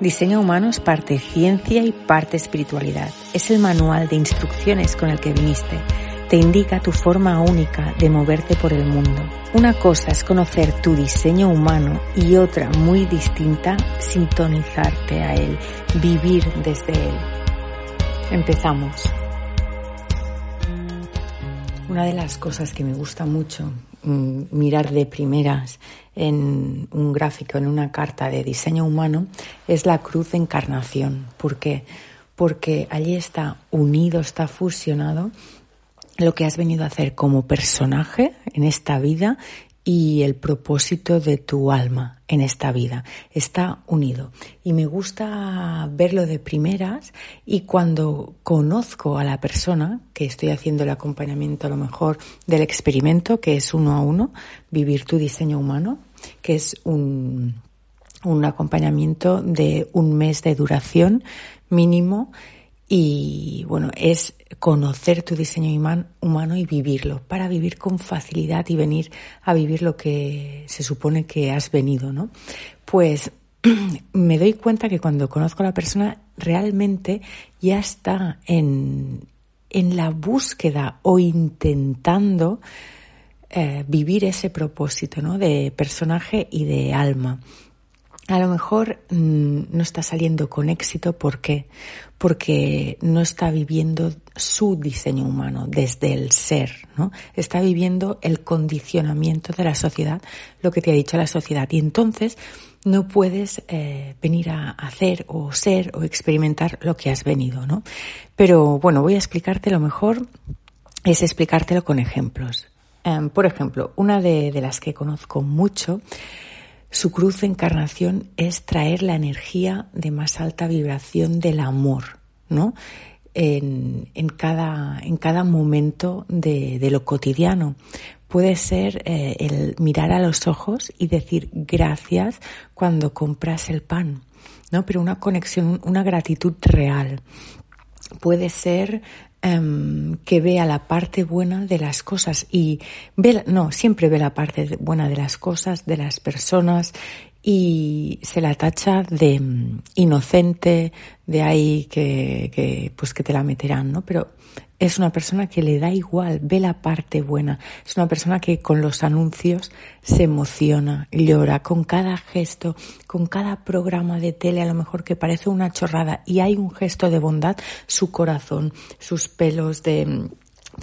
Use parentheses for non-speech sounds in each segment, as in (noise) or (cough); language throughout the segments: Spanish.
Diseño humano es parte ciencia y parte espiritualidad. Es el manual de instrucciones con el que viniste. Te indica tu forma única de moverte por el mundo. Una cosa es conocer tu diseño humano y otra muy distinta, sintonizarte a él, vivir desde él. Empezamos. Una de las cosas que me gusta mucho mirar de primeras en un gráfico, en una carta de diseño humano, es la cruz de encarnación. ¿Por qué? Porque allí está unido, está fusionado lo que has venido a hacer como personaje en esta vida y el propósito de tu alma en esta vida. Está unido. Y me gusta verlo de primeras y cuando conozco a la persona, que estoy haciendo el acompañamiento a lo mejor del experimento, que es uno a uno, vivir tu diseño humano, que es un, un acompañamiento de un mes de duración mínimo y bueno, es conocer tu diseño humano y vivirlo, para vivir con facilidad y venir a vivir lo que se supone que has venido, ¿no? Pues (clears throat) me doy cuenta que cuando conozco a la persona realmente ya está en, en la búsqueda o intentando eh, vivir ese propósito, ¿no? De personaje y de alma a lo mejor mm, no está saliendo con éxito. ¿Por qué? Porque no está viviendo su diseño humano desde el ser, ¿no? Está viviendo el condicionamiento de la sociedad, lo que te ha dicho la sociedad. Y entonces no puedes eh, venir a hacer o ser o experimentar lo que has venido, ¿no? Pero bueno, voy a explicarte lo mejor es explicártelo con ejemplos. Em, por ejemplo, una de las que conozco mucho su cruz de encarnación es traer la energía de más alta vibración del amor, ¿no? En, cada, en cada momento de, lo cotidiano. Puede ser eh, el mirar a los ojos y decir gracias cuando compras el pan, ¿no? Pero una conexión, una gratitud real. Puede ser Em, que vea la parte buena de las cosas y ve, no, siempre ve la parte buena de las cosas, de las personas y se la tacha de mm, inocente, de ahí que, que, pues que te la meterán, ¿no? Pero es una persona que le da igual, ve la parte buena. Es una persona que con los anuncios se emociona, llora, con cada gesto, con cada programa de tele, a lo mejor que parece una chorrada y hay un gesto de bondad, su corazón, sus pelos de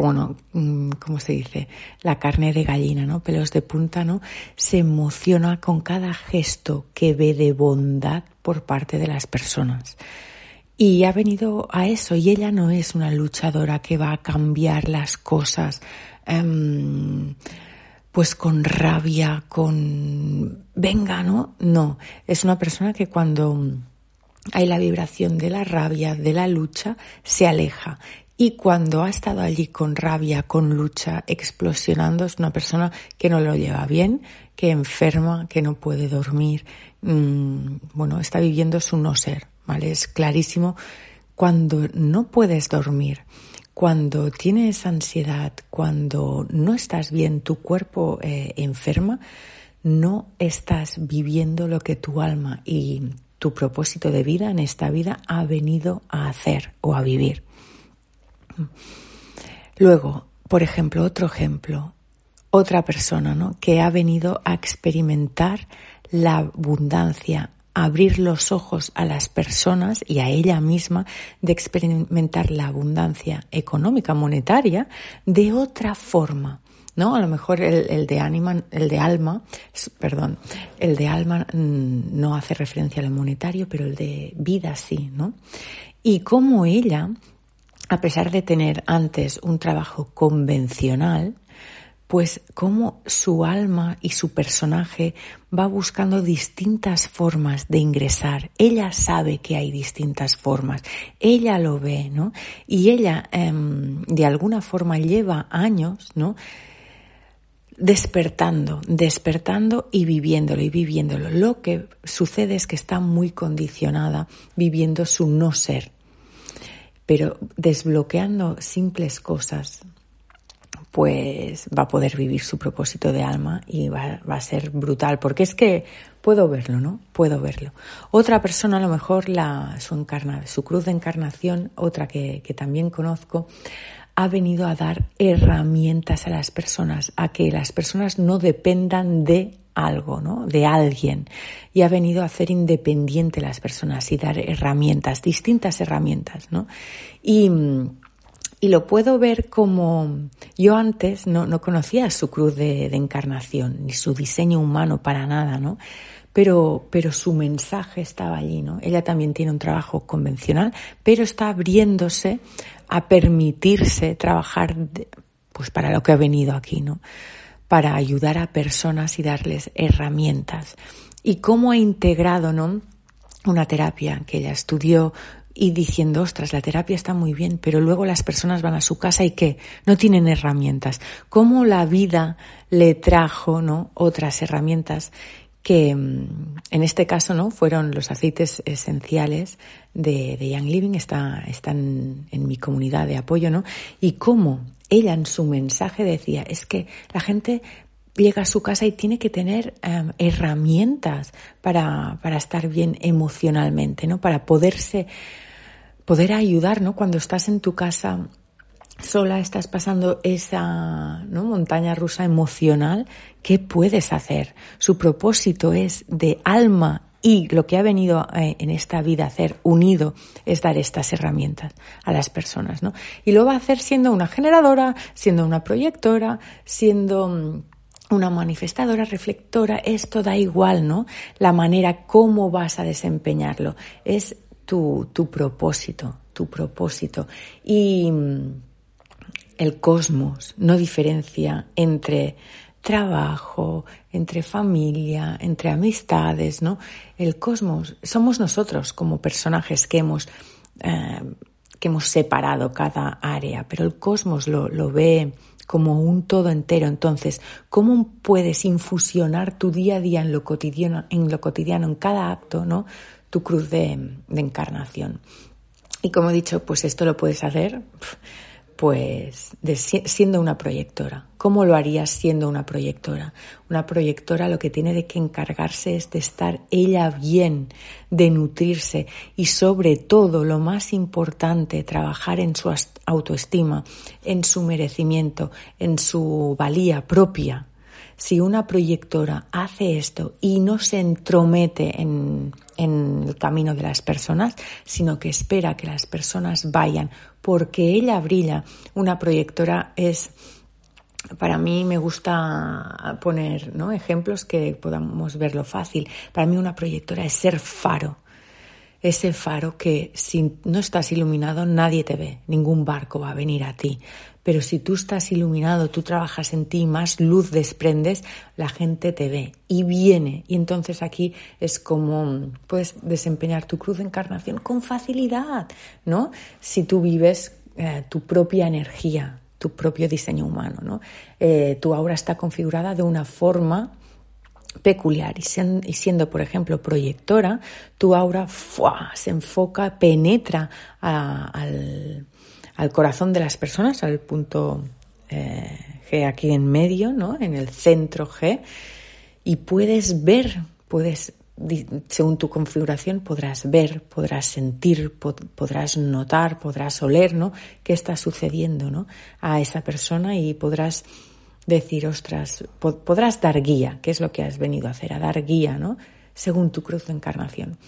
bueno, mm, ¿cómo se dice? La carne de gallina, ¿no? Pelos de punta, ¿no? Se emociona con cada gesto que ve de bondad por parte de las personas. Y ha venido a eso, y ella no es una luchadora que va a cambiar las cosas, em, pues con rabia, con venga, ¿no? No, es una persona que cuando hay la vibración de la rabia, de la lucha, se aleja y cuando ha estado allí con rabia, con lucha, explosionando, es una persona que no lo lleva bien, que enferma, que no puede dormir, mm, bueno, está viviendo su no ser, ¿vale? Es clarísimo cuando no puedes dormir, cuando tienes ansiedad, cuando no estás bien, tu cuerpo eh, enferma, no estás viviendo lo que tu alma y tu propósito de vida en esta vida ha venido a hacer o a vivir. Luego, por ejemplo, otro ejemplo, otra persona ¿no? que ha venido a experimentar la abundancia, abrir los ojos a las personas y a ella misma de experimentar la abundancia económica, monetaria, de otra forma. ¿no? A lo mejor el, de anima, el de alma, perdón, el de alma mm, no hace referencia a lo monetario, pero el de vida sí, ¿no? Y cómo ella a pesar de tener antes un trabajo convencional, pues cómo su alma y su personaje va buscando distintas formas de ingresar. Ella sabe que hay distintas formas, ella lo ve, ¿no? Y ella em, de alguna forma lleva años, ¿no? despertando, despertando y viviéndolo y viviéndolo. Lo que sucede es que está muy condicionada viviendo su no ser, pero desbloqueando simples cosas, pues va a poder vivir su propósito de alma y va, a ser brutal, porque es que puedo verlo, ¿no? Puedo verlo. Otra persona, a lo mejor la, su, encarna, su cruz de encarnación, otra que, que también conozco, ha venido a dar herramientas a las personas, a que las personas no dependan de algo, ¿no? De alguien. Y ha venido a hacer independiente las personas y dar herramientas, distintas herramientas, ¿no? Y, y lo puedo ver como yo antes no, no conocía su cruz de, encarnación, ni su diseño humano para nada, ¿no? Pero, pero su mensaje estaba allí, ¿no? Ella también tiene un trabajo convencional, pero está abriéndose a permitirse trabajar pues para lo que ha venido aquí, ¿no? Para ayudar a personas y darles herramientas. Y cómo ha integrado, ¿no? Una terapia que ella estudió y diciendo, ostras, la terapia está muy bien, pero luego las personas van a su casa y que no tienen herramientas. ¿Cómo la vida le trajo, ¿no? Otras herramientas que mm, en este caso, ¿no? Fueron los aceites esenciales de, de Young Living, está, están en mi comunidad de apoyo, ¿no? Y cómo ella en su mensaje decía, es que la gente llega a su casa y tiene que tener em, herramientas para, para, estar bien emocionalmente, ¿no? Para poderse, poder ayudar, ¿no? Cuando estás en tu casa sola, estás pasando esa ¿no? montaña rusa emocional, ¿qué puedes hacer? Su propósito es de alma y lo que ha venido eh, en esta vida a hacer unido es dar estas herramientas a las personas, ¿no? Y lo va a hacer siendo una generadora, siendo una proyectora, siendo mm, una manifestadora, reflectora, esto da igual, ¿no? La manera cómo vas a desempeñarlo es tu, tu propósito, tu propósito. Y mm, el cosmos no diferencia entre trabajo, entre familia, entre amistades, ¿no? El cosmos somos nosotros como personajes que hemos eh, que hemos separado cada área, pero el cosmos lo, lo ve como un todo entero. Entonces, ¿cómo puedes infusionar tu día a día en lo cotidiano, en, lo cotidiano, en cada acto, ¿no? tu cruz de, encarnación? Y como he dicho, pues esto lo puedes hacer pues siendo una proyectora. ¿Cómo lo harías siendo una proyectora? Una proyectora lo que tiene de que encargarse es de estar ella bien, de nutrirse y sobre todo, lo más importante, trabajar en su autoestima, en su merecimiento, en su valía propia. Si una proyectora hace esto y no se entromete en, en el camino de las personas, sino que espera que las personas vayan porque ella brilla. Una proyectora es para mí me gusta poner ¿no? ejemplos que podamos verlo fácil. Para mí una proyectora es ser faro. Ese faro que si no estás iluminado nadie te ve, ningún barco va a venir a ti. Pero si tú estás iluminado, tú trabajas en ti, más luz desprendes, la gente te ve y viene. Y entonces aquí es como puedes desempeñar tu cruz de encarnación con facilidad, ¿no? Si tú vives eh, tu propia energía, tu propio diseño humano, ¿no? Eh, tu aura está configurada de una forma peculiar y, siendo, por ejemplo, proyectora, tu aura se enfoca, penetra al, corazón de las personas, al punto eh, G aquí en medio, ¿no? en el centro G, y puedes ver, puedes según tu configuración podrás ver, podrás sentir, podrás notar, podrás oler, ¿no? ¿Qué está sucediendo, ¿no? A esa persona y podrás decir, ostras, podrás dar guía, que es lo que has venido a hacer, a dar guía, ¿no? Según tu cruz de encarnación.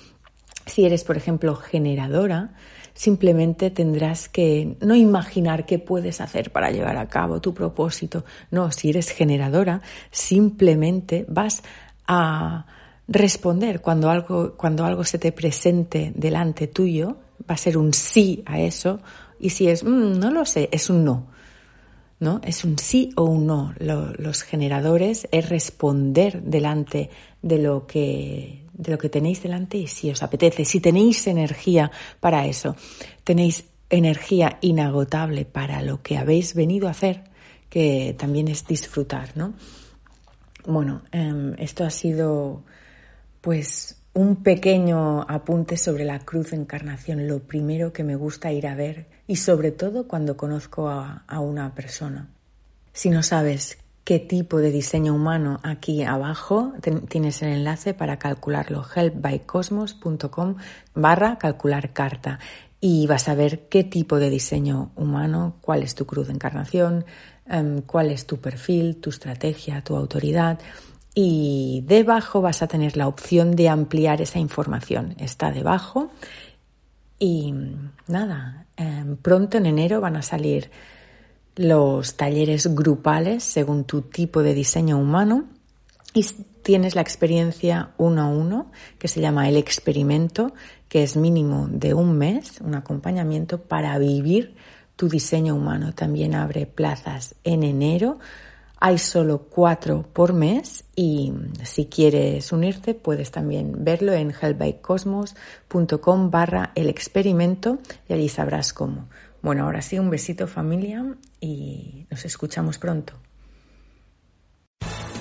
Si eres, por ejemplo, generadora, simplemente tendrás que no imaginar qué puedes hacer para llevar a cabo tu propósito. No, si eres generadora, simplemente vas a responder cuando algo, cuando algo se te presente delante tuyo, va a ser un sí a eso, y si es, mm, no lo sé, es un no. ¿No? Es un sí o un no. los generadores es responder delante de lo que de lo que tenéis delante y si os apetece, si tenéis energía para eso, tenéis energía inagotable para lo que habéis venido a hacer, que también es disfrutar, ¿no? Bueno, em, esto ha sido pues un pequeño apunte sobre la cruz de encarnación, lo primero que me gusta ir a ver y sobre todo cuando conozco a, una persona. Si no sabes qué tipo de diseño humano aquí abajo tienes el enlace para calcularlo helpbycosmos.com barra calcular carta y vas a ver qué tipo de diseño humano, cuál es tu cruz de encarnación, em, cuál es tu perfil, tu estrategia, tu autoridad y debajo vas a tener la opción de ampliar esa información. Está debajo y nada, em, pronto en enero van a salir los talleres grupales según tu tipo de diseño humano y tienes la experiencia uno a uno que se llama el experimento, que es mínimo de un mes, un acompañamiento para vivir tu diseño humano. También abre plazas en enero hay solo cuatro por mes y si quieres unirte puedes también verlo en hellbycosmos.com barra el experimento y allí sabrás cómo. Bueno, ahora sí, un besito familia y nos escuchamos pronto.